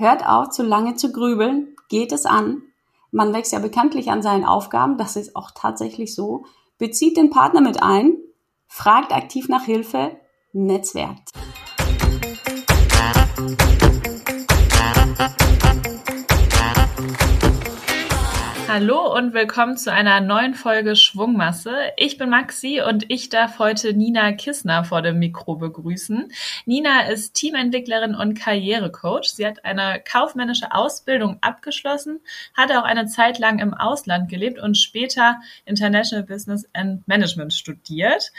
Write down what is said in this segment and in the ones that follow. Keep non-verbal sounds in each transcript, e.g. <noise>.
Hört auf, zu lange zu grübeln, geht es an. Man wächst ja bekanntlich an seinen Aufgaben, das ist auch tatsächlich so. Bezieht den Partner mit ein, fragt aktiv nach Hilfe, netzwerkt. Hallo und willkommen zu einer neuen Folge Schwungmasse. Ich bin Maxi und ich darf heute Nina Kissner vor dem Mikro begrüßen. Nina ist Teamentwicklerin und Karrierecoach. Sie hat eine kaufmännische Ausbildung abgeschlossen, hat auch eine Zeit lang im Ausland gelebt und später International Business and Management studiert.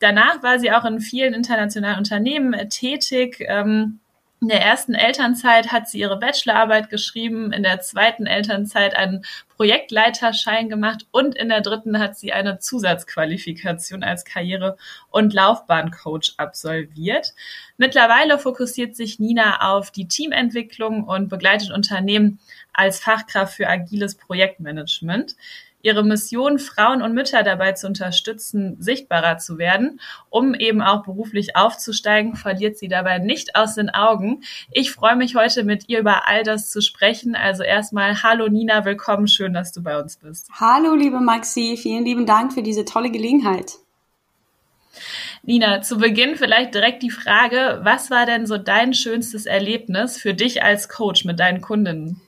Danach war sie auch in vielen internationalen Unternehmen tätig. Ähm, in der ersten Elternzeit hat sie ihre Bachelorarbeit geschrieben, in der zweiten Elternzeit einen Projektleiterschein gemacht und in der dritten hat sie eine Zusatzqualifikation als Karriere- und Laufbahncoach absolviert. Mittlerweile fokussiert sich Nina auf die Teamentwicklung und begleitet Unternehmen als Fachkraft für agiles Projektmanagement ihre Mission, Frauen und Mütter dabei zu unterstützen, sichtbarer zu werden, um eben auch beruflich aufzusteigen, verliert sie dabei nicht aus den Augen. Ich freue mich heute mit ihr über all das zu sprechen. Also erstmal, hallo Nina, willkommen, schön, dass du bei uns bist. Hallo liebe Maxi, vielen lieben Dank für diese tolle Gelegenheit. Nina, zu Beginn vielleicht direkt die Frage, was war denn so dein schönstes Erlebnis für dich als Coach mit deinen Kundinnen?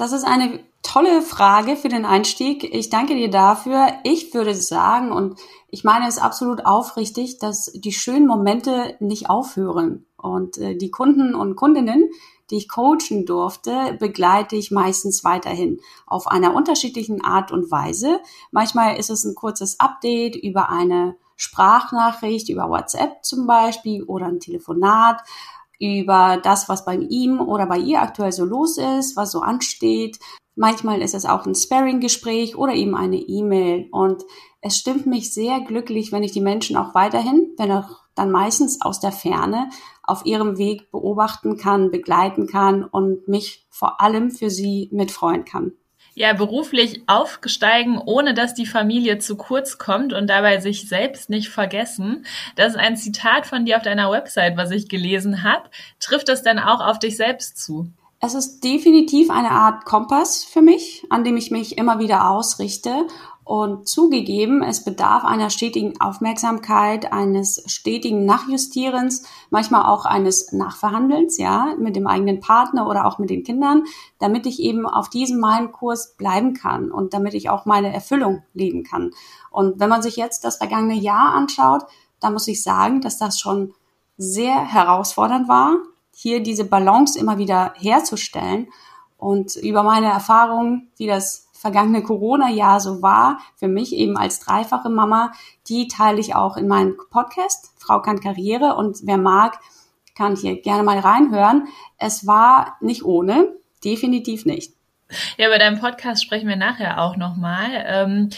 Das ist eine tolle Frage für den Einstieg. Ich danke dir dafür. Ich würde sagen, und ich meine es absolut aufrichtig, dass die schönen Momente nicht aufhören. Und äh, die Kunden und Kundinnen, die ich coachen durfte, begleite ich meistens weiterhin auf einer unterschiedlichen Art und Weise. Manchmal ist es ein kurzes Update über eine Sprachnachricht, über WhatsApp zum Beispiel oder ein Telefonat über das, was bei ihm oder bei ihr aktuell so los ist, was so ansteht. Manchmal ist es auch ein Sparing-Gespräch oder eben eine E-Mail. Und es stimmt mich sehr glücklich, wenn ich die Menschen auch weiterhin, wenn auch dann meistens aus der Ferne, auf ihrem Weg beobachten kann, begleiten kann und mich vor allem für sie mitfreuen kann ja, beruflich aufgesteigen, ohne dass die Familie zu kurz kommt und dabei sich selbst nicht vergessen. Das ist ein Zitat von dir auf deiner Website, was ich gelesen habe. Trifft das denn auch auf dich selbst zu? Es ist definitiv eine Art Kompass für mich, an dem ich mich immer wieder ausrichte und zugegeben, es bedarf einer stetigen Aufmerksamkeit, eines stetigen Nachjustierens, manchmal auch eines Nachverhandelns, ja, mit dem eigenen Partner oder auch mit den Kindern, damit ich eben auf diesem meinem Kurs bleiben kann und damit ich auch meine Erfüllung leben kann. Und wenn man sich jetzt das vergangene Jahr anschaut, dann muss ich sagen, dass das schon sehr herausfordernd war, hier diese Balance immer wieder herzustellen und über meine Erfahrungen, wie das vergangene Corona-Jahr so war, für mich eben als dreifache Mama, die teile ich auch in meinem Podcast, Frau kann Karriere. Und wer mag, kann hier gerne mal reinhören. Es war nicht ohne, definitiv nicht. Ja, bei deinem Podcast sprechen wir nachher auch nochmal. Ähm,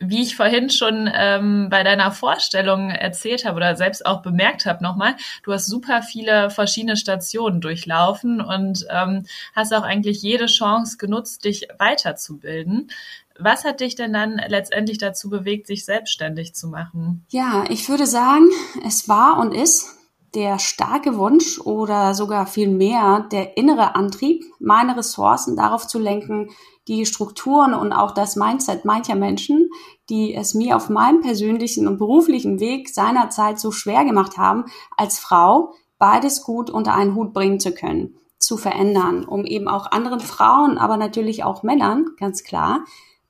wie ich vorhin schon ähm, bei deiner Vorstellung erzählt habe oder selbst auch bemerkt habe nochmal, du hast super viele verschiedene Stationen durchlaufen und ähm, hast auch eigentlich jede Chance genutzt, dich weiterzubilden. Was hat dich denn dann letztendlich dazu bewegt, sich selbstständig zu machen? Ja, ich würde sagen, es war und ist der starke Wunsch oder sogar viel mehr der innere Antrieb, meine Ressourcen darauf zu lenken, die Strukturen und auch das Mindset mancher Menschen, die es mir auf meinem persönlichen und beruflichen Weg seinerzeit so schwer gemacht haben, als Frau beides gut unter einen Hut bringen zu können, zu verändern, um eben auch anderen Frauen, aber natürlich auch Männern, ganz klar,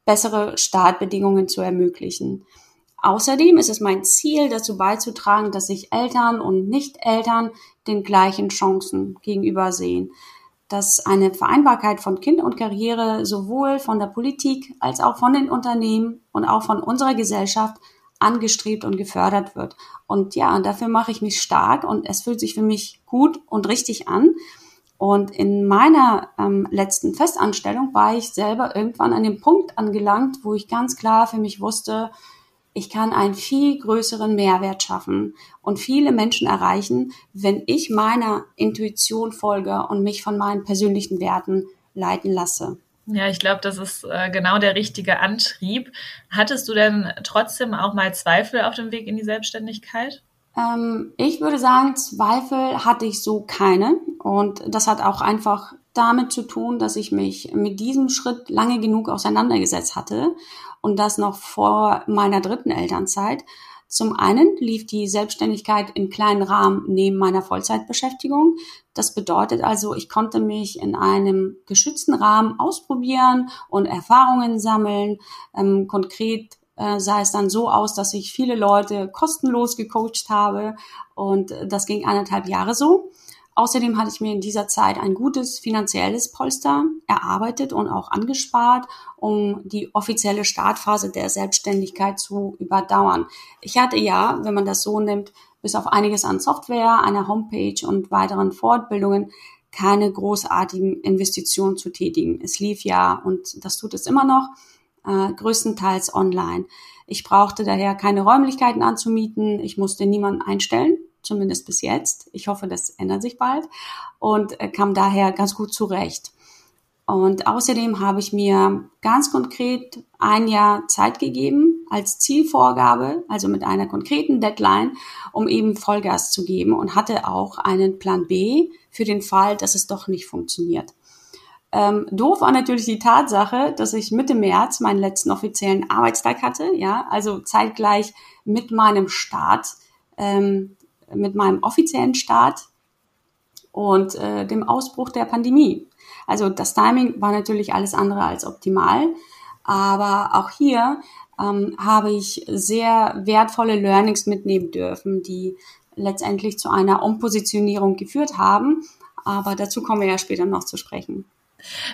bessere Startbedingungen zu ermöglichen. Außerdem ist es mein Ziel, dazu beizutragen, dass sich Eltern und Nicht-Eltern den gleichen Chancen gegenüber sehen. Dass eine Vereinbarkeit von Kind und Karriere sowohl von der Politik als auch von den Unternehmen und auch von unserer Gesellschaft angestrebt und gefördert wird. Und ja, dafür mache ich mich stark und es fühlt sich für mich gut und richtig an. Und in meiner ähm, letzten Festanstellung war ich selber irgendwann an dem Punkt angelangt, wo ich ganz klar für mich wusste, ich kann einen viel größeren Mehrwert schaffen und viele Menschen erreichen, wenn ich meiner Intuition folge und mich von meinen persönlichen Werten leiten lasse. Ja, ich glaube, das ist äh, genau der richtige Antrieb. Hattest du denn trotzdem auch mal Zweifel auf dem Weg in die Selbstständigkeit? Ähm, ich würde sagen, Zweifel hatte ich so keine. Und das hat auch einfach damit zu tun, dass ich mich mit diesem Schritt lange genug auseinandergesetzt hatte und das noch vor meiner dritten Elternzeit. Zum einen lief die Selbstständigkeit in kleinen Rahmen neben meiner Vollzeitbeschäftigung. Das bedeutet also, ich konnte mich in einem geschützten Rahmen ausprobieren und Erfahrungen sammeln. Ähm, konkret äh, sah es dann so aus, dass ich viele Leute kostenlos gecoacht habe und das ging anderthalb Jahre so. Außerdem hatte ich mir in dieser Zeit ein gutes finanzielles Polster erarbeitet und auch angespart, um die offizielle Startphase der Selbstständigkeit zu überdauern. Ich hatte ja, wenn man das so nimmt, bis auf einiges an Software, einer Homepage und weiteren Fortbildungen keine großartigen Investitionen zu tätigen. Es lief ja und das tut es immer noch äh, größtenteils online. Ich brauchte daher keine Räumlichkeiten anzumieten. Ich musste niemanden einstellen zumindest bis jetzt. Ich hoffe, das ändert sich bald und äh, kam daher ganz gut zurecht. Und außerdem habe ich mir ganz konkret ein Jahr Zeit gegeben als Zielvorgabe, also mit einer konkreten Deadline, um eben Vollgas zu geben und hatte auch einen Plan B für den Fall, dass es doch nicht funktioniert. Ähm, doof war natürlich die Tatsache, dass ich Mitte März meinen letzten offiziellen Arbeitstag hatte, ja, also zeitgleich mit meinem Start ähm, mit meinem offiziellen Start und äh, dem Ausbruch der Pandemie. Also das Timing war natürlich alles andere als optimal, aber auch hier ähm, habe ich sehr wertvolle Learnings mitnehmen dürfen, die letztendlich zu einer Umpositionierung geführt haben. Aber dazu kommen wir ja später noch zu sprechen.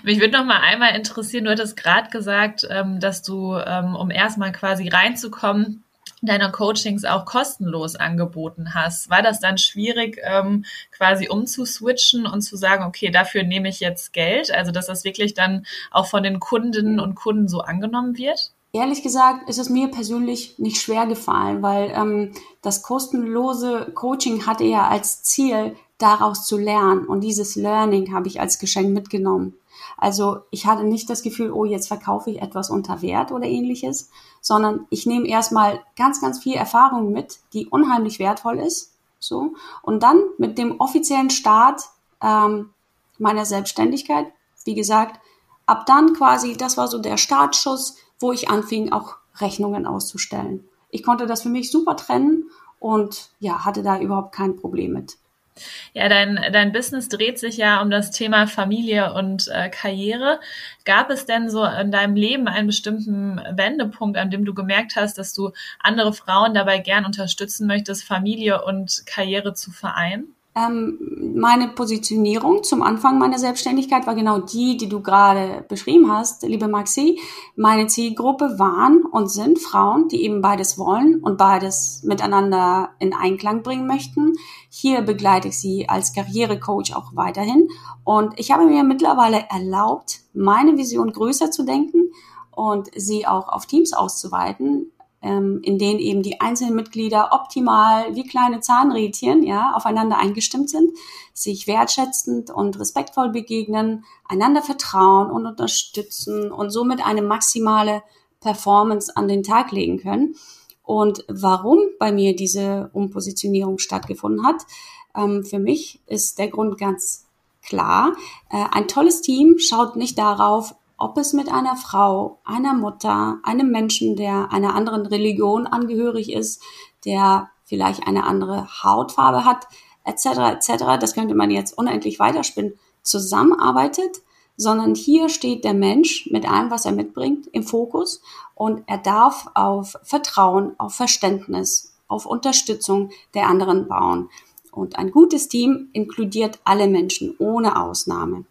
Mich würde noch mal einmal interessieren, du hattest gerade gesagt, ähm, dass du, ähm, um erstmal quasi reinzukommen, deine Coachings auch kostenlos angeboten hast. War das dann schwierig, ähm, quasi umzuswitchen und zu sagen, okay, dafür nehme ich jetzt Geld? Also, dass das wirklich dann auch von den Kundinnen und Kunden so angenommen wird? Ehrlich gesagt ist es mir persönlich nicht schwer gefallen, weil ähm, das kostenlose Coaching hatte ja als Ziel, daraus zu lernen. Und dieses Learning habe ich als Geschenk mitgenommen. Also ich hatte nicht das Gefühl, oh, jetzt verkaufe ich etwas unter Wert oder ähnliches, sondern ich nehme erstmal ganz, ganz viel Erfahrung mit, die unheimlich wertvoll ist. So. Und dann mit dem offiziellen Start ähm, meiner Selbstständigkeit, wie gesagt, ab dann quasi, das war so der Startschuss, wo ich anfing, auch Rechnungen auszustellen. Ich konnte das für mich super trennen und ja, hatte da überhaupt kein Problem mit. Ja, dein, dein Business dreht sich ja um das Thema Familie und äh, Karriere. Gab es denn so in deinem Leben einen bestimmten Wendepunkt, an dem du gemerkt hast, dass du andere Frauen dabei gern unterstützen möchtest, Familie und Karriere zu vereinen? Ähm, meine Positionierung zum Anfang meiner Selbstständigkeit war genau die, die du gerade beschrieben hast, liebe Maxi. Meine Zielgruppe waren und sind Frauen, die eben beides wollen und beides miteinander in Einklang bringen möchten. Hier begleite ich sie als Karrierecoach auch weiterhin. Und ich habe mir mittlerweile erlaubt, meine Vision größer zu denken und sie auch auf Teams auszuweiten, ähm, in denen eben die einzelnen Mitglieder optimal wie kleine Zahnrädchen ja, aufeinander eingestimmt sind, sich wertschätzend und respektvoll begegnen, einander vertrauen und unterstützen und somit eine maximale Performance an den Tag legen können. Und warum bei mir diese Umpositionierung stattgefunden hat, ähm, für mich ist der Grund ganz klar. Äh, ein tolles Team schaut nicht darauf, ob es mit einer Frau, einer Mutter, einem Menschen, der einer anderen Religion angehörig ist, der vielleicht eine andere Hautfarbe hat, etc., etc., das könnte man jetzt unendlich weiterspinnen, zusammenarbeitet, sondern hier steht der Mensch mit allem, was er mitbringt, im Fokus und er darf auf Vertrauen, auf Verständnis, auf Unterstützung der anderen bauen. Und ein gutes Team inkludiert alle Menschen ohne Ausnahme.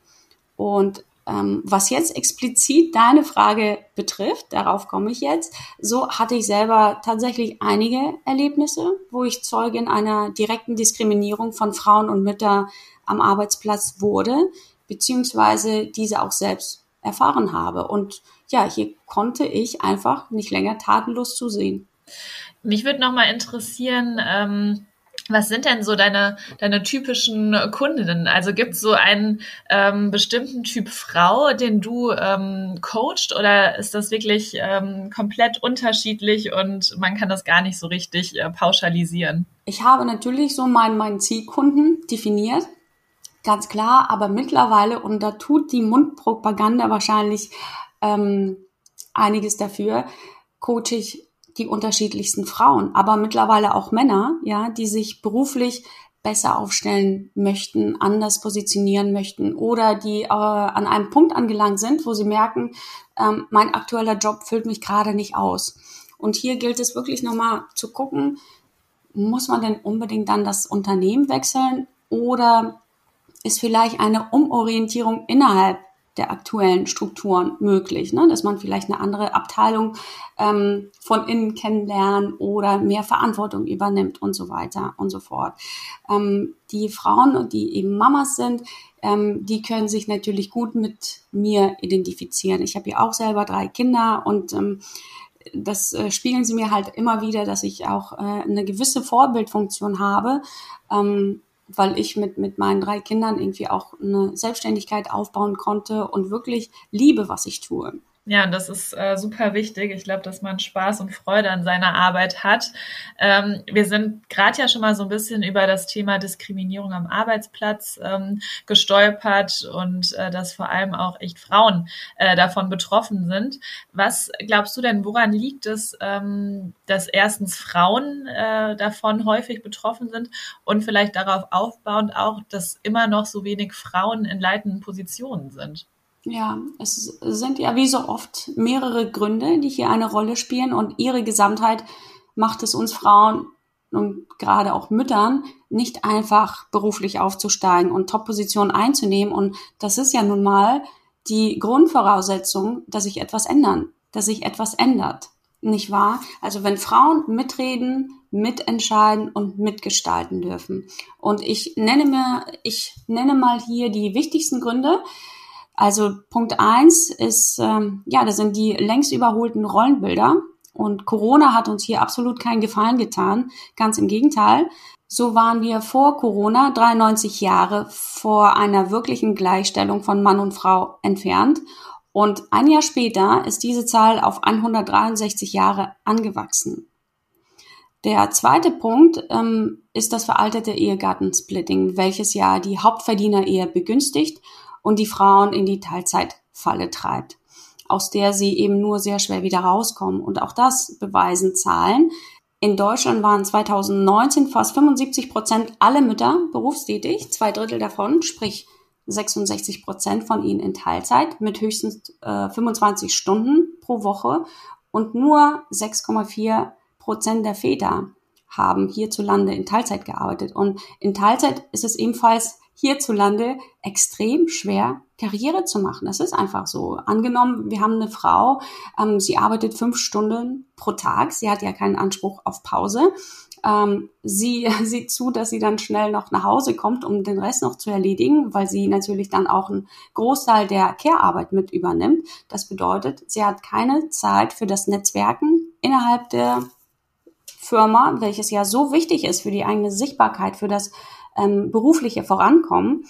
Und was jetzt explizit deine Frage betrifft, darauf komme ich jetzt, so hatte ich selber tatsächlich einige Erlebnisse, wo ich Zeugin einer direkten Diskriminierung von Frauen und Müttern am Arbeitsplatz wurde, beziehungsweise diese auch selbst erfahren habe. Und ja, hier konnte ich einfach nicht länger tatenlos zusehen. Mich würde noch mal interessieren, ähm was sind denn so deine, deine typischen Kundinnen? Also gibt es so einen ähm, bestimmten Typ Frau, den du ähm, coacht oder ist das wirklich ähm, komplett unterschiedlich und man kann das gar nicht so richtig äh, pauschalisieren? Ich habe natürlich so meinen, meinen Zielkunden definiert. Ganz klar, aber mittlerweile, und da tut die Mundpropaganda wahrscheinlich ähm, einiges dafür, coache ich die unterschiedlichsten Frauen, aber mittlerweile auch Männer, ja, die sich beruflich besser aufstellen möchten, anders positionieren möchten oder die äh, an einem Punkt angelangt sind, wo sie merken, ähm, mein aktueller Job füllt mich gerade nicht aus. Und hier gilt es wirklich nochmal zu gucken, muss man denn unbedingt dann das Unternehmen wechseln oder ist vielleicht eine Umorientierung innerhalb der aktuellen Strukturen möglich, ne? dass man vielleicht eine andere Abteilung ähm, von innen kennenlernt oder mehr Verantwortung übernimmt und so weiter und so fort. Ähm, die Frauen, die eben Mamas sind, ähm, die können sich natürlich gut mit mir identifizieren. Ich habe ja auch selber drei Kinder und ähm, das äh, spiegeln sie mir halt immer wieder, dass ich auch äh, eine gewisse Vorbildfunktion habe. Ähm, weil ich mit, mit meinen drei Kindern irgendwie auch eine Selbstständigkeit aufbauen konnte und wirklich liebe, was ich tue. Ja, und das ist äh, super wichtig. Ich glaube, dass man Spaß und Freude an seiner Arbeit hat. Ähm, wir sind gerade ja schon mal so ein bisschen über das Thema Diskriminierung am Arbeitsplatz ähm, gestolpert und äh, dass vor allem auch echt Frauen äh, davon betroffen sind. Was glaubst du denn, woran liegt es, ähm, dass erstens Frauen äh, davon häufig betroffen sind und vielleicht darauf aufbauend auch, dass immer noch so wenig Frauen in leitenden Positionen sind? Ja, es sind ja wie so oft mehrere Gründe, die hier eine Rolle spielen und ihre Gesamtheit macht es uns Frauen und gerade auch Müttern nicht einfach beruflich aufzusteigen und Top-Positionen einzunehmen. Und das ist ja nun mal die Grundvoraussetzung, dass sich etwas ändern, dass sich etwas ändert. Nicht wahr? Also wenn Frauen mitreden, mitentscheiden und mitgestalten dürfen. Und ich nenne mir, ich nenne mal hier die wichtigsten Gründe, also Punkt eins ist, ähm, ja, das sind die längst überholten Rollenbilder. Und Corona hat uns hier absolut keinen Gefallen getan. Ganz im Gegenteil. So waren wir vor Corona 93 Jahre vor einer wirklichen Gleichstellung von Mann und Frau entfernt. Und ein Jahr später ist diese Zahl auf 163 Jahre angewachsen. Der zweite Punkt ähm, ist das veraltete Ehegattensplitting, welches ja die Hauptverdiener-Ehe begünstigt und die Frauen in die Teilzeitfalle treibt, aus der sie eben nur sehr schwer wieder rauskommen. Und auch das beweisen Zahlen. In Deutschland waren 2019 fast 75 Prozent aller Mütter berufstätig, zwei Drittel davon, sprich 66 Prozent von ihnen in Teilzeit mit höchstens äh, 25 Stunden pro Woche und nur 6,4 Prozent der Väter haben hierzulande in Teilzeit gearbeitet. Und in Teilzeit ist es ebenfalls hierzulande extrem schwer, Karriere zu machen. Das ist einfach so. Angenommen, wir haben eine Frau, ähm, sie arbeitet fünf Stunden pro Tag, sie hat ja keinen Anspruch auf Pause. Ähm, sie <laughs> sieht zu, dass sie dann schnell noch nach Hause kommt, um den Rest noch zu erledigen, weil sie natürlich dann auch einen Großteil der Care-Arbeit mit übernimmt. Das bedeutet, sie hat keine Zeit für das Netzwerken innerhalb der Firma, welches ja so wichtig ist für die eigene Sichtbarkeit, für das ähm, berufliche Vorankommen.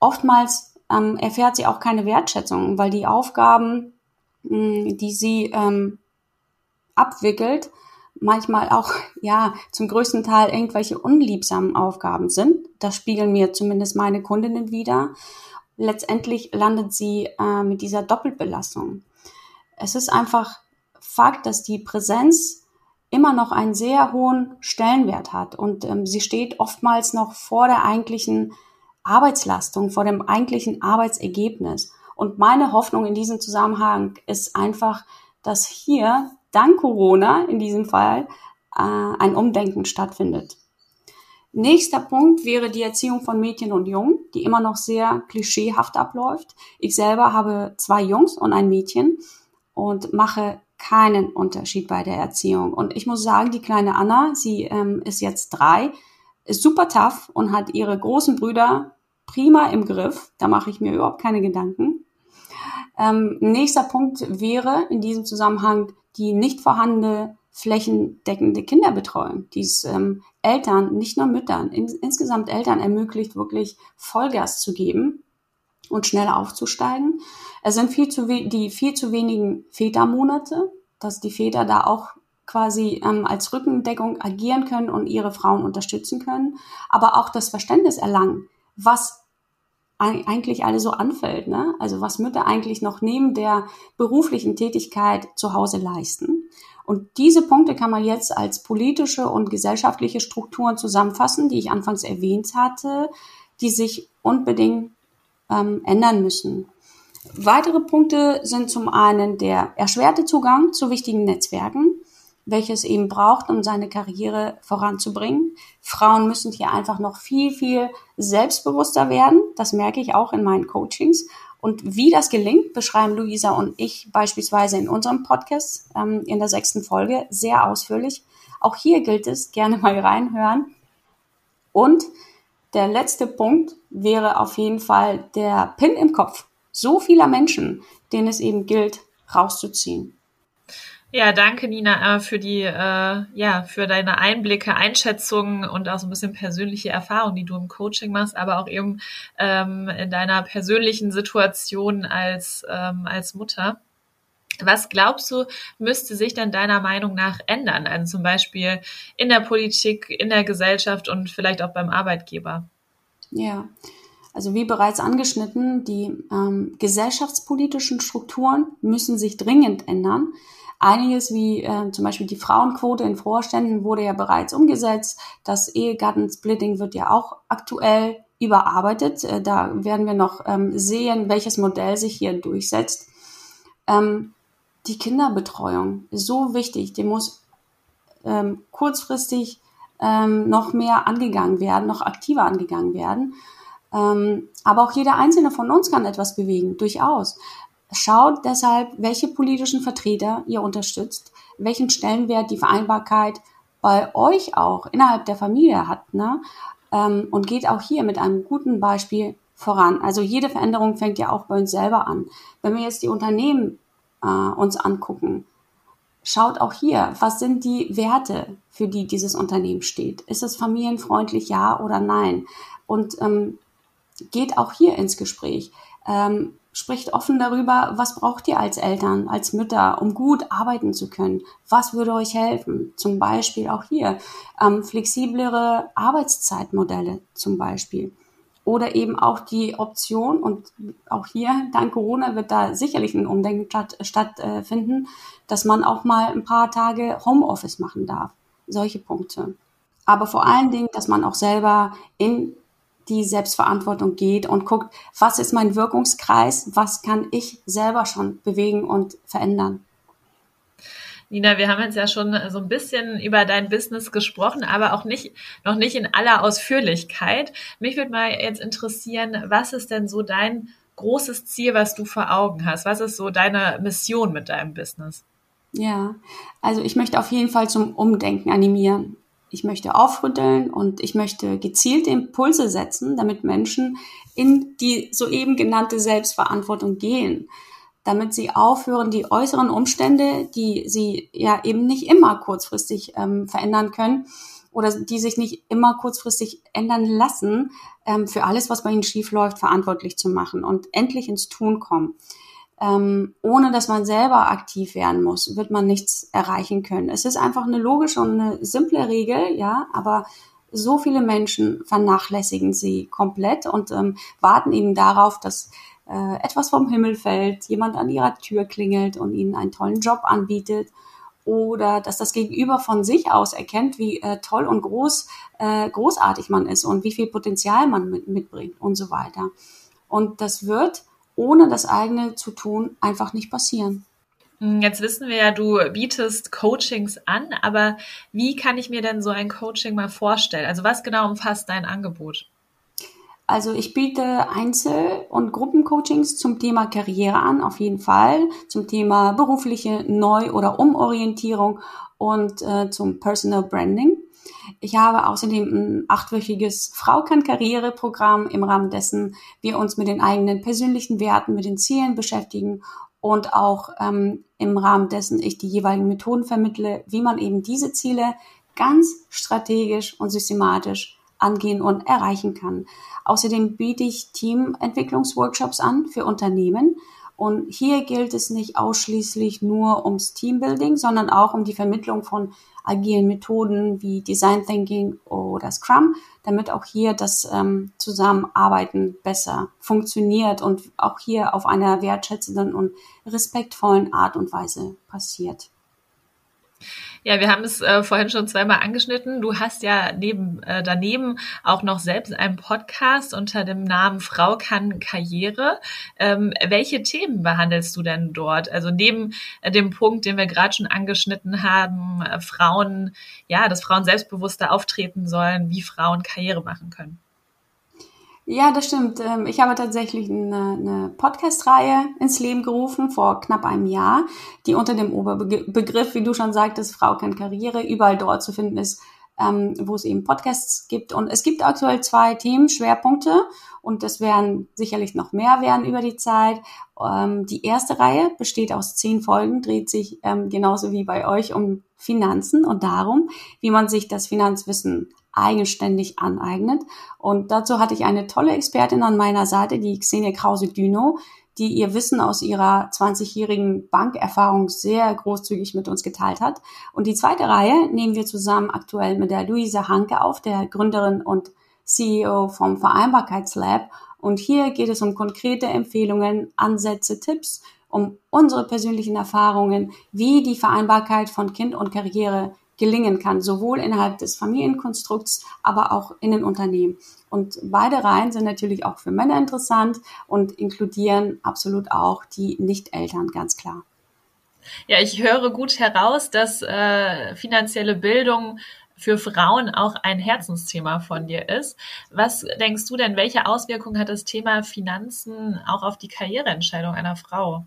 Oftmals ähm, erfährt sie auch keine Wertschätzung, weil die Aufgaben, mh, hm, die sie ähm, abwickelt, manchmal auch <laughs> ja zum größten Teil irgendwelche unliebsamen Aufgaben sind. Das spiegeln mir zumindest meine Kundinnen wieder. Letztendlich landet sie äh, mit dieser Doppelbelastung. Es ist einfach Fakt, dass die Präsenz immer noch einen sehr hohen Stellenwert hat und ähm, sie steht oftmals noch vor der eigentlichen Arbeitslastung, vor dem eigentlichen Arbeitsergebnis. Und meine Hoffnung in diesem Zusammenhang ist einfach, dass hier dank Corona in diesem Fall äh, ein Umdenken stattfindet. Nächster Punkt wäre die Erziehung von Mädchen und Jungen, die immer noch sehr klischeehaft abläuft. Ich selber habe zwei Jungs und ein Mädchen und mache keinen Unterschied bei der Erziehung. Und ich muss sagen, die kleine Anna, sie ähm, ist jetzt drei, ist super tough und hat ihre großen Brüder prima im Griff. Da mache ich mir überhaupt keine Gedanken. Ähm, nächster Punkt wäre in diesem Zusammenhang die nicht vorhandene flächendeckende Kinderbetreuung, die es ähm, Eltern, nicht nur Müttern, in, insgesamt Eltern ermöglicht, wirklich Vollgas zu geben und schnell aufzusteigen. Es sind viel zu die viel zu wenigen Vätermonate, dass die Väter da auch quasi ähm, als Rückendeckung agieren können und ihre Frauen unterstützen können, aber auch das Verständnis erlangen, was eigentlich alle so anfällt. Ne? Also was Mütter eigentlich noch neben der beruflichen Tätigkeit zu Hause leisten. Und diese Punkte kann man jetzt als politische und gesellschaftliche Strukturen zusammenfassen, die ich anfangs erwähnt hatte, die sich unbedingt ähm, ändern müssen. Weitere Punkte sind zum einen der erschwerte Zugang zu wichtigen Netzwerken, welches eben braucht, um seine Karriere voranzubringen. Frauen müssen hier einfach noch viel, viel selbstbewusster werden. Das merke ich auch in meinen Coachings. Und wie das gelingt, beschreiben Luisa und ich beispielsweise in unserem Podcast ähm, in der sechsten Folge sehr ausführlich. Auch hier gilt es, gerne mal reinhören. Und der letzte Punkt wäre auf jeden Fall der Pin im Kopf so vieler Menschen, denen es eben gilt, rauszuziehen. Ja, danke Nina äh, für die äh, ja für deine Einblicke, Einschätzungen und auch so ein bisschen persönliche Erfahrung, die du im Coaching machst, aber auch eben ähm, in deiner persönlichen Situation als ähm, als Mutter. Was glaubst du, müsste sich denn deiner Meinung nach ändern? Also zum Beispiel in der Politik, in der Gesellschaft und vielleicht auch beim Arbeitgeber? Ja, also wie bereits angeschnitten, die ähm, gesellschaftspolitischen Strukturen müssen sich dringend ändern. Einiges wie äh, zum Beispiel die Frauenquote in Vorständen wurde ja bereits umgesetzt. Das Ehegattensplitting wird ja auch aktuell überarbeitet. Äh, da werden wir noch ähm, sehen, welches Modell sich hier durchsetzt. Ähm, die Kinderbetreuung ist so wichtig. Die muss ähm, kurzfristig ähm, noch mehr angegangen werden, noch aktiver angegangen werden. Ähm, aber auch jeder einzelne von uns kann etwas bewegen, durchaus. Schaut deshalb, welche politischen Vertreter ihr unterstützt, welchen Stellenwert die Vereinbarkeit bei euch auch innerhalb der Familie hat, ne? Ähm, und geht auch hier mit einem guten Beispiel voran. Also jede Veränderung fängt ja auch bei uns selber an. Wenn wir jetzt die Unternehmen äh, uns angucken, schaut auch hier, was sind die Werte, für die dieses Unternehmen steht? Ist es familienfreundlich, ja oder nein? Und ähm, geht auch hier ins Gespräch. Ähm, spricht offen darüber, was braucht ihr als Eltern, als Mütter, um gut arbeiten zu können? Was würde euch helfen? Zum Beispiel auch hier ähm, flexiblere Arbeitszeitmodelle zum Beispiel. Oder eben auch die Option, und auch hier, dank Corona wird da sicherlich ein Umdenken stattfinden, statt, äh, dass man auch mal ein paar Tage Homeoffice machen darf. Solche Punkte. Aber vor allen Dingen, dass man auch selber in die Selbstverantwortung geht und guckt, was ist mein Wirkungskreis, was kann ich selber schon bewegen und verändern. Nina, wir haben jetzt ja schon so ein bisschen über dein Business gesprochen, aber auch nicht, noch nicht in aller Ausführlichkeit. Mich würde mal jetzt interessieren, was ist denn so dein großes Ziel, was du vor Augen hast? Was ist so deine Mission mit deinem Business? Ja, also ich möchte auf jeden Fall zum Umdenken animieren ich möchte aufrütteln und ich möchte gezielte Impulse setzen, damit Menschen in die soeben genannte Selbstverantwortung gehen, damit sie aufhören, die äußeren Umstände, die sie ja eben nicht immer kurzfristig ähm, verändern können oder die sich nicht immer kurzfristig ändern lassen, ähm, für alles, was bei ihnen schief läuft, verantwortlich zu machen und endlich ins Tun kommen ähm, ohne dass man selber aktiv werden muss, wird man nichts erreichen können. Es ist einfach eine logische und eine simple Regel, ja, aber so viele Menschen vernachlässigen sie komplett und ähm, warten eben darauf, dass äh, etwas vom Himmel fällt, jemand an ihrer Tür klingelt und ihnen einen tollen Job anbietet oder dass das Gegenüber von sich aus erkennt, wie äh, toll und groß, äh, großartig man ist und wie viel Potenzial man mit, mitbringt und so weiter. Und das wird ohne das eigene zu tun einfach nicht passieren. Hm, jetzt wissen wir ja, du bietest Coachings an, aber wie kann ich mir denn so ein Coaching mal vorstellen? Also was genau umfasst dein Angebot? Also ich biete Einzel- und Gruppencoachings zum Thema Karriere an, auf jeden Fall, zum Thema berufliche Neu- oder Umorientierung und äh, zum Personal Branding. Ich habe außerdem ein achtwöchiges Frau kann Karriere Programm, im Rahmen dessen wir uns mit den eigenen persönlichen Werten, mit den Zielen beschäftigen und auch ähm, im Rahmen dessen ich die jeweiligen Methoden vermittle, wie man eben diese Ziele ganz strategisch und systematisch angehen und erreichen kann. Außerdem biete ich Teamentwicklungsworkshops an für Unternehmen. Und hier gilt es nicht ausschließlich nur ums Teambuilding, sondern auch um die Vermittlung von agilen Methoden wie Design Thinking oder Scrum, damit auch hier das ähm, Zusammenarbeiten besser funktioniert und auch hier auf einer wertschätzenden und respektvollen Art und Weise passiert. Ja, wir haben es äh, vorhin schon zweimal angeschnitten. Du hast ja neben, äh, daneben auch noch selbst einen Podcast unter dem Namen Frau kann Karriere. Ähm, welche Themen behandelst du denn dort? Also neben äh, dem Punkt, den wir gerade schon angeschnitten haben, äh, Frauen, ja, dass Frauen selbstbewusster auftreten sollen, wie Frauen Karriere machen können. Ja, das stimmt. Ähm, ich habe tatsächlich eine, eine Podcast-Reihe ins Leben gerufen vor knapp einem Jahr, die unter dem Oberbegriff, wie du schon sagtest, Frau kann Karriere, überall dort zu finden ist, ähm, wo es eben Podcasts gibt. Und es gibt aktuell zwei Themenschwerpunkte und das werden sicherlich noch mehr werden über die Zeit. Ähm, die erste Reihe besteht aus zehn Folgen, dreht sich genauso wie bei euch um Finanzen und darum, wie man sich das Finanzwissen eigenständig aneignet. Und dazu hatte ich eine tolle Expertin an meiner Seite, die Xenia Krause-Düno, die ihr Wissen aus ihrer 20-jährigen Bankerfahrung sehr großzügig mit uns geteilt hat. Und die zweite Reihe nehmen wir zusammen aktuell mit der Luisa Hanke auf, der Gründerin und CEO vom Vereinbarkeitslab. Und hier geht es um konkrete Empfehlungen, Ansätze, Tipps, um unsere persönlichen Erfahrungen, wie die Vereinbarkeit von Kind und Karriere gelingen kann, sowohl innerhalb des Familienkonstrukts, aber auch in den Unternehmen. Und beide Reihen sind natürlich auch für Männer interessant und inkludieren absolut auch die Nicht-Eltern, ganz klar. Ja, ich höre gut heraus, dass äh, finanzielle Bildung für Frauen auch ein Herzensthema von dir ist. Was denkst du denn, welche Auswirkungen hat das Thema Finanzen auch auf die Karriereentscheidung einer Frau?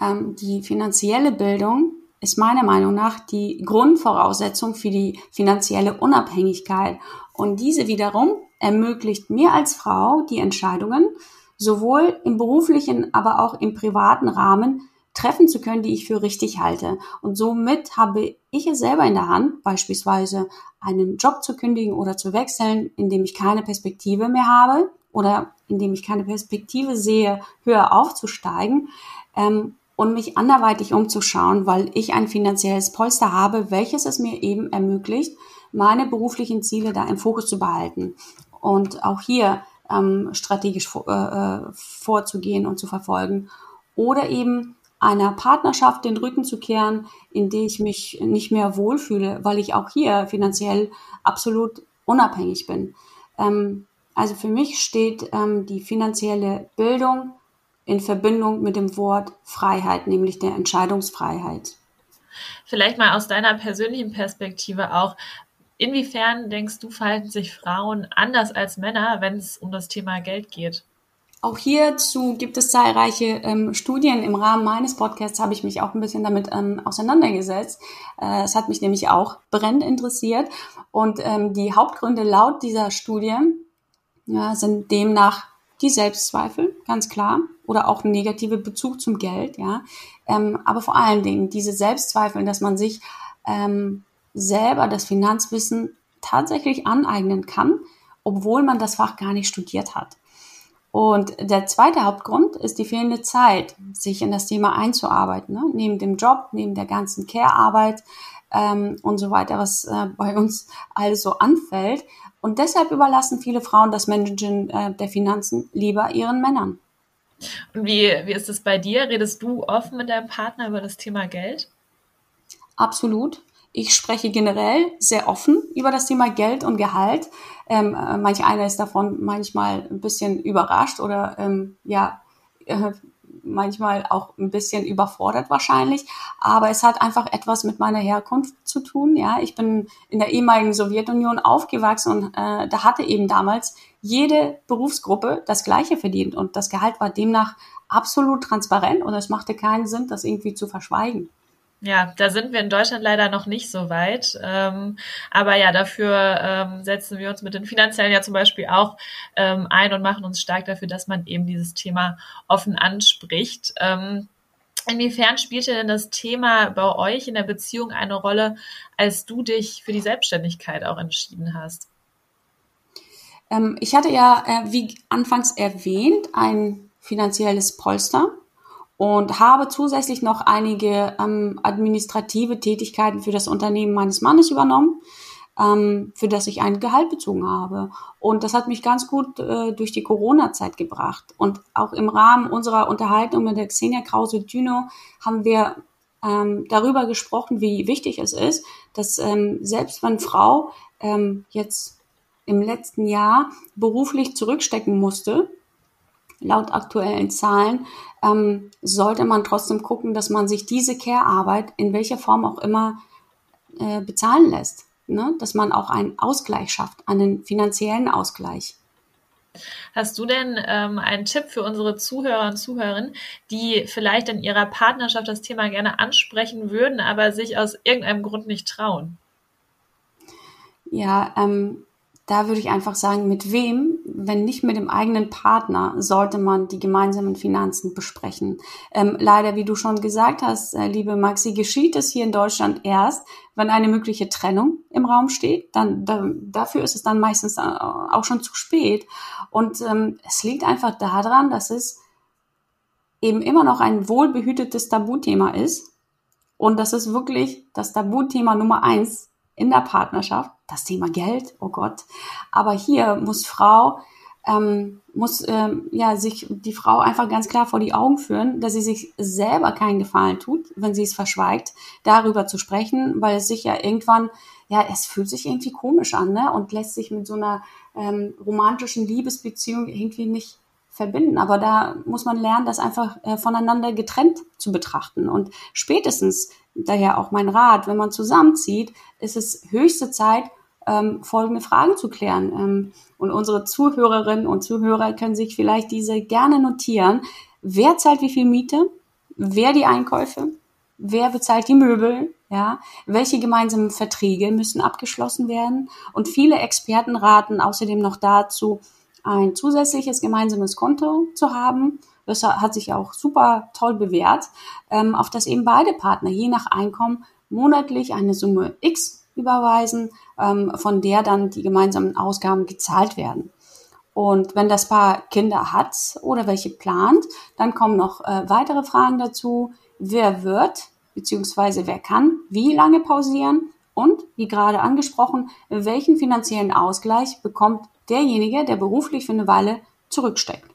Ähm, die finanzielle Bildung ist meiner Meinung nach die Grundvoraussetzung für die finanzielle Unabhängigkeit. Und diese wiederum ermöglicht mir als Frau die Entscheidungen, sowohl im beruflichen, aber auch im privaten Rahmen treffen zu können, die ich für richtig halte. Und somit habe ich es selber in der Hand, beispielsweise einen Job zu kündigen oder zu wechseln, in dem ich keine Perspektive mehr habe oder in dem ich keine Perspektive sehe, höher aufzusteigen. Ähm, und mich anderweitig umzuschauen, weil ich ein finanzielles Polster habe, welches es mir eben ermöglicht, meine beruflichen Ziele da im Fokus zu behalten und auch hier ähm, strategisch vor, äh, vorzugehen und zu verfolgen oder eben einer Partnerschaft den Rücken zu kehren, in der ich mich nicht mehr wohlfühle, weil ich auch hier finanziell absolut unabhängig bin. Ähm, also für mich steht ähm, die finanzielle Bildung in Verbindung mit dem Wort Freiheit, nämlich der Entscheidungsfreiheit. Vielleicht mal aus deiner persönlichen Perspektive auch, inwiefern denkst du, verhalten sich Frauen anders als Männer, wenn es um das Thema Geld geht? Auch hierzu gibt es zahlreiche ähm, Studien. Im Rahmen meines Podcasts habe ich mich auch ein bisschen damit ähm, auseinandergesetzt. Äh, es hat mich nämlich auch brennend interessiert. Und ähm, die Hauptgründe laut dieser Studie ja, sind demnach die Selbstzweifel, ganz klar, oder auch ein negativer Bezug zum Geld, ja. Ähm, aber vor allen Dingen diese Selbstzweifel, dass man sich ähm, selber das Finanzwissen tatsächlich aneignen kann, obwohl man das Fach gar nicht studiert hat. Und der zweite Hauptgrund ist die fehlende Zeit, sich in das Thema einzuarbeiten. Ne? Neben dem Job, neben der ganzen Care-Arbeit ähm, und so weiter, was äh, bei uns alles so anfällt, und deshalb überlassen viele Frauen das Managen äh, der Finanzen lieber ihren Männern. Und wie, wie ist es bei dir? Redest du offen mit deinem Partner über das Thema Geld? Absolut. Ich spreche generell sehr offen über das Thema Geld und Gehalt. Ähm, äh, manch einer ist davon manchmal ein bisschen überrascht oder ähm, ja, äh, manchmal auch ein bisschen überfordert wahrscheinlich, aber es hat einfach etwas mit meiner Herkunft zu tun. Ja, ich bin in der ehemaligen Sowjetunion aufgewachsen und äh, da hatte eben damals jede Berufsgruppe das Gleiche verdient und das Gehalt war demnach absolut transparent und es machte keinen Sinn, das irgendwie zu verschweigen. Ja, da sind wir in Deutschland leider noch nicht so weit. Ähm, aber ja, dafür ähm, setzen wir uns mit den finanziellen ja zum Beispiel auch ähm, ein und machen uns stark dafür, dass man eben dieses Thema offen anspricht. Ähm, inwiefern spielte denn das Thema bei euch in der Beziehung eine Rolle, als du dich für die Selbstständigkeit auch entschieden hast? Ähm, ich hatte ja, äh, wie anfangs erwähnt, ein finanzielles Polster und habe zusätzlich noch einige ähm, administrative Tätigkeiten für das Unternehmen meines Mannes übernommen, ähm, für das ich ein Gehalt bezogen habe. Und das hat mich ganz gut äh, durch die Corona-Zeit gebracht. Und auch im Rahmen unserer Unterhaltung mit der Xenia Krause-Düno haben wir ähm, darüber gesprochen, wie wichtig es ist, dass ähm, selbst wenn Frau ähm, jetzt im letzten Jahr beruflich zurückstecken musste, laut aktuellen Zahlen, ähm, sollte man trotzdem gucken, dass man sich diese Care-Arbeit in welcher Form auch immer äh, bezahlen lässt. Ne? Dass man auch einen Ausgleich schafft, einen finanziellen Ausgleich. Hast du denn ähm, einen Tipp für unsere Zuhörer und Zuhörerinnen, die vielleicht in ihrer Partnerschaft das Thema gerne ansprechen würden, aber sich aus irgendeinem Grund nicht trauen? Ja, ähm, da würde ich einfach sagen, mit wem, wenn nicht mit dem eigenen Partner, sollte man die gemeinsamen Finanzen besprechen. Ähm, leider, wie du schon gesagt hast, äh, liebe Maxi, geschieht es hier in Deutschland erst, wenn eine mögliche Trennung im Raum steht. Dann, dann dafür ist es dann meistens äh, auch schon zu spät. Und ähm, es liegt einfach daran, dass es eben immer noch ein wohlbehütetes Tabuthema ist und das ist wirklich das Tabuthema Nummer eins in der Partnerschaft das Thema Geld, oh Gott. Aber hier muss Frau, ähm, muss ähm, ja sich die Frau einfach ganz klar vor die Augen führen, dass sie sich selber keinen Gefallen tut, wenn sie es verschweigt, darüber zu sprechen, weil es sich ja irgendwann, ja, es fühlt sich irgendwie komisch an, ne? Und lässt sich mit so einer ähm, romantischen Liebesbeziehung irgendwie nicht verbinden. Aber da muss man lernen, das einfach äh, voneinander getrennt zu betrachten. Und spätestens, daher auch mein Rat, wenn man zusammenzieht, ist es höchste Zeit, ähm, folgende Fragen zu klären. Ähm, und unsere Zuhörerinnen und Zuhörer können sich vielleicht diese gerne notieren. Wer zahlt wie viel Miete? Wer die Einkäufe? Wer bezahlt die Möbel? Ja, welche gemeinsamen Verträge müssen abgeschlossen werden? Und viele Experten raten außerdem noch dazu, ein zusätzliches gemeinsames Konto zu haben. Das hat sich auch super toll bewährt, ähm, auf das eben beide Partner je nach Einkommen monatlich eine Summe X überweisen, ähm, von der dann die gemeinsamen Ausgaben gezahlt werden. Und wenn das Paar Kinder hat oder welche plant, dann kommen noch äh, weitere Fragen dazu. Wer wird bzw. wer kann wie lange pausieren? Und, wie gerade angesprochen, welchen finanziellen Ausgleich bekommt derjenige, der beruflich für eine Weile zurücksteckt?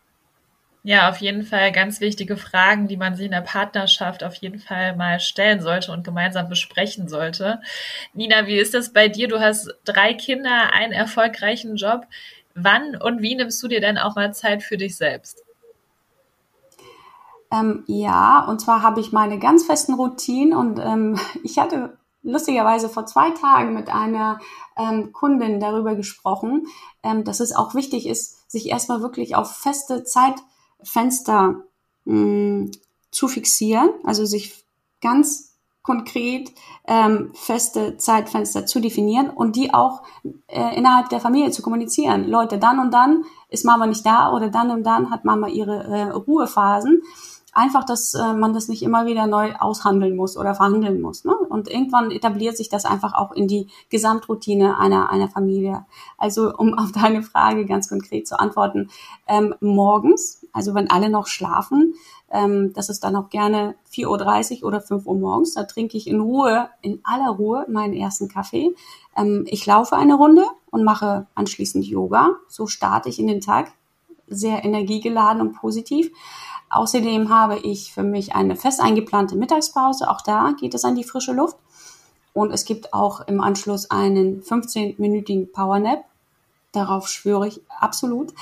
Ja, auf jeden Fall ganz wichtige Fragen, die man sich in der Partnerschaft auf jeden Fall mal stellen sollte und gemeinsam besprechen sollte. Nina, wie ist das bei dir? Du hast drei Kinder, einen erfolgreichen Job. Wann und wie nimmst du dir denn auch mal Zeit für dich selbst? Ähm, ja, und zwar habe ich meine ganz festen Routinen und ähm, <laughs> ich hatte lustigerweise vor zwei Tagen mit einer ähm, Kundin darüber gesprochen, ähm, dass es auch wichtig ist, sich erstmal wirklich auf feste Zeit Fenster mh, mm, zu fixieren, also sich ganz konkret ähm, feste Zeitfenster zu definieren und die auch äh, innerhalb der Familie zu kommunizieren. Leute, dann und dann ist Mama nicht da oder dann und dann hat Mama ihre äh, Ruhephasen einfach, dass äh, man das nicht immer wieder neu aushandeln muss oder verhandeln muss. Ne? Und irgendwann etabliert sich das einfach auch in die Gesamtroutine einer, einer Familie. Also um <laughs> auf deine Frage ganz konkret zu antworten, ähm, morgens, also wenn alle noch schlafen, ähm, das ist dann auch gerne 4.30 Uhr oder 5 Uhr morgens, da trinke ich in Ruhe, in aller Ruhe meinen ersten Kaffee. Ähm, ich laufe eine Runde und mache anschließend Yoga. So starte ich in den Tag sehr energiegeladen und positiv. Außerdem habe ich für mich eine fest eingeplante Mittagspause. Auch da geht es an die frische Luft. Und es gibt auch im Anschluss einen 15-minütigen Powernap. Darauf schwöre ich absolut.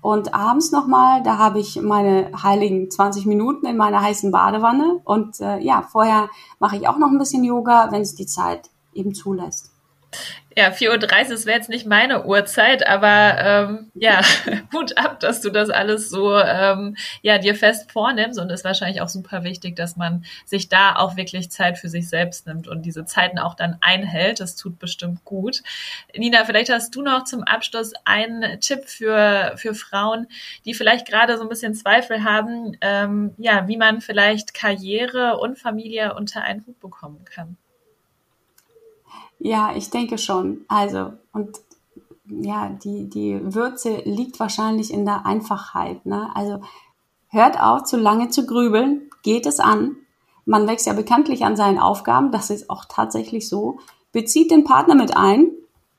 Und abends nochmal, da habe ich meine heiligen 20 Minuten in meiner heißen Badewanne. Und äh, ja, vorher mache ich auch noch ein bisschen Yoga, wenn es die Zeit eben zulässt. Ja, 4.30 Uhr, das wäre jetzt nicht meine Uhrzeit, aber ähm, ja, <laughs> Hut ab, dass du das alles so ähm, ja, dir fest vornimmst und ist wahrscheinlich auch super wichtig, dass man sich da auch wirklich Zeit für sich selbst nimmt und diese Zeiten auch dann einhält. Das tut bestimmt gut. Nina, vielleicht hast du noch zum Abschluss einen Tipp für, für Frauen, die vielleicht gerade so ein bisschen Zweifel haben, ähm, ja, wie man vielleicht Karriere und Familie unter einen Hut bekommen kann. Ja, ich denke schon. Also, und ja, die, die Würze liegt wahrscheinlich in der Einfachheit. Ne? Also hört auf, zu lange zu grübeln, geht es an. Man wächst ja bekanntlich an seinen Aufgaben, das ist auch tatsächlich so. Bezieht den Partner mit ein,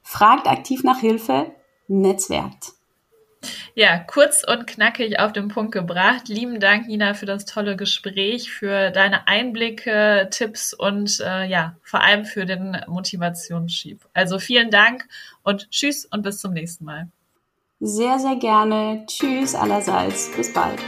fragt aktiv nach Hilfe, netzwerkt. Ja, kurz und knackig auf den Punkt gebracht. Lieben Dank, Nina, für das tolle Gespräch, für deine Einblicke, Tipps und äh, ja, vor allem für den Motivationsschieb. Also vielen Dank und tschüss und bis zum nächsten Mal. Sehr, sehr gerne. Tschüss allerseits. Bis bald.